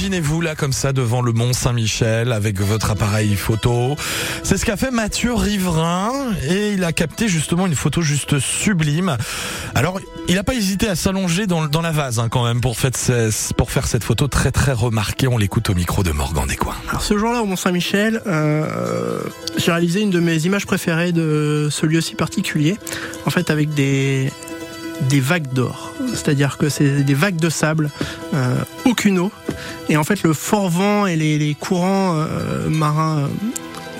Imaginez-vous là comme ça devant le Mont Saint-Michel avec votre appareil photo. C'est ce qu'a fait Mathieu Riverain et il a capté justement une photo juste sublime. Alors, il n'a pas hésité à s'allonger dans, la vase hein, quand même pour, faire, pour faire cette photo très très remarquée. On l'écoute au micro de Morgan Descoings. Alors ce jour-là au Mont Saint-Michel, euh, j'ai réalisé une de mes images préférées de ce lieu si particulier. En fait, avec des des vagues d'or. C'est-à-dire que c'est des vagues de sable, euh, aucune eau. Et en fait, le fort vent et les, courants euh, marins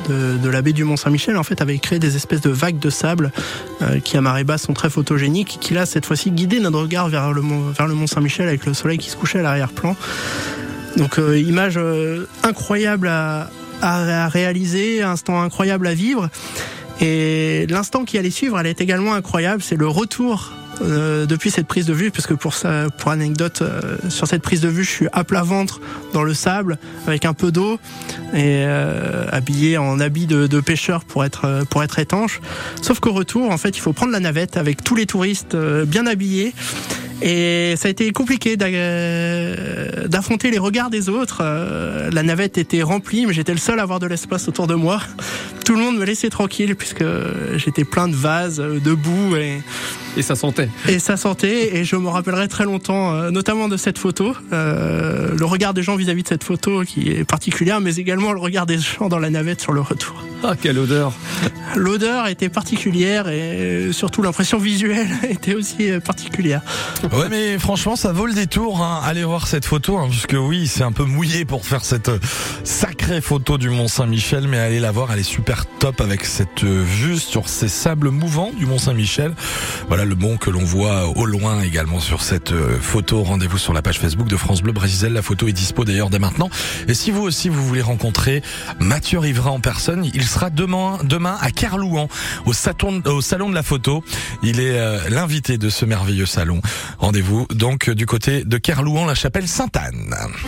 de, de, la baie du Mont-Saint-Michel en fait avaient créé des espèces de vagues de sable euh, qui à marée basse sont très photogéniques qui là cette fois-ci guidaient notre regard vers le Mont-Saint-Michel avec le soleil qui se couchait à l'arrière-plan. Donc image incroyable à, à, à réaliser, instant incroyable à vivre. Et l'instant qui allait suivre, elle est également incroyable. C'est le retour euh, depuis cette prise de vue, puisque pour ça, pour anecdote, euh, sur cette prise de vue, je suis à plat ventre dans le sable avec un peu d'eau et euh, habillé en habit de, de, pêcheur pour être pour être étanche. Sauf qu'au retour, en fait, il faut prendre la navette avec tous les touristes bien habillés. Et ça a été compliqué d'affronter les regards des autres. La navette était remplie, mais j'étais le seul à avoir de l'espace autour de moi. Tout le monde me laissait tranquille puisque j'étais plein de vases, de boue et et ça sentait. Et ça sentait, et je me rappellerai très longtemps, euh, notamment de cette photo, euh, le regard des gens vis-à-vis de cette photo qui est particulière, mais également le regard des gens dans la navette sur le retour. Ah, quelle odeur L'odeur était particulière et surtout l'impression visuelle était aussi euh, particulière. Ouais, mais franchement, ça vaut le détour. Hein. Allez voir cette photo, hein, puisque oui, c'est un peu mouillé pour faire cette sacrée photo du Mont Saint-Michel, mais allez la voir, elle est super top avec cette vue sur ces sables mouvants du Mont Saint-Michel. Voilà le mont que l'on voit au loin également sur cette euh, photo. Rendez-vous sur la page Facebook de France Bleu Brésil. La photo est dispo d'ailleurs dès maintenant. Et si vous aussi vous voulez rencontrer Mathieu Rivera en personne, il sera demain, demain à Kerlouan au, salon de la photo. Il est euh, l'invité de ce merveilleux salon. Rendez-vous donc du côté de Kerlouan, la chapelle Sainte-Anne.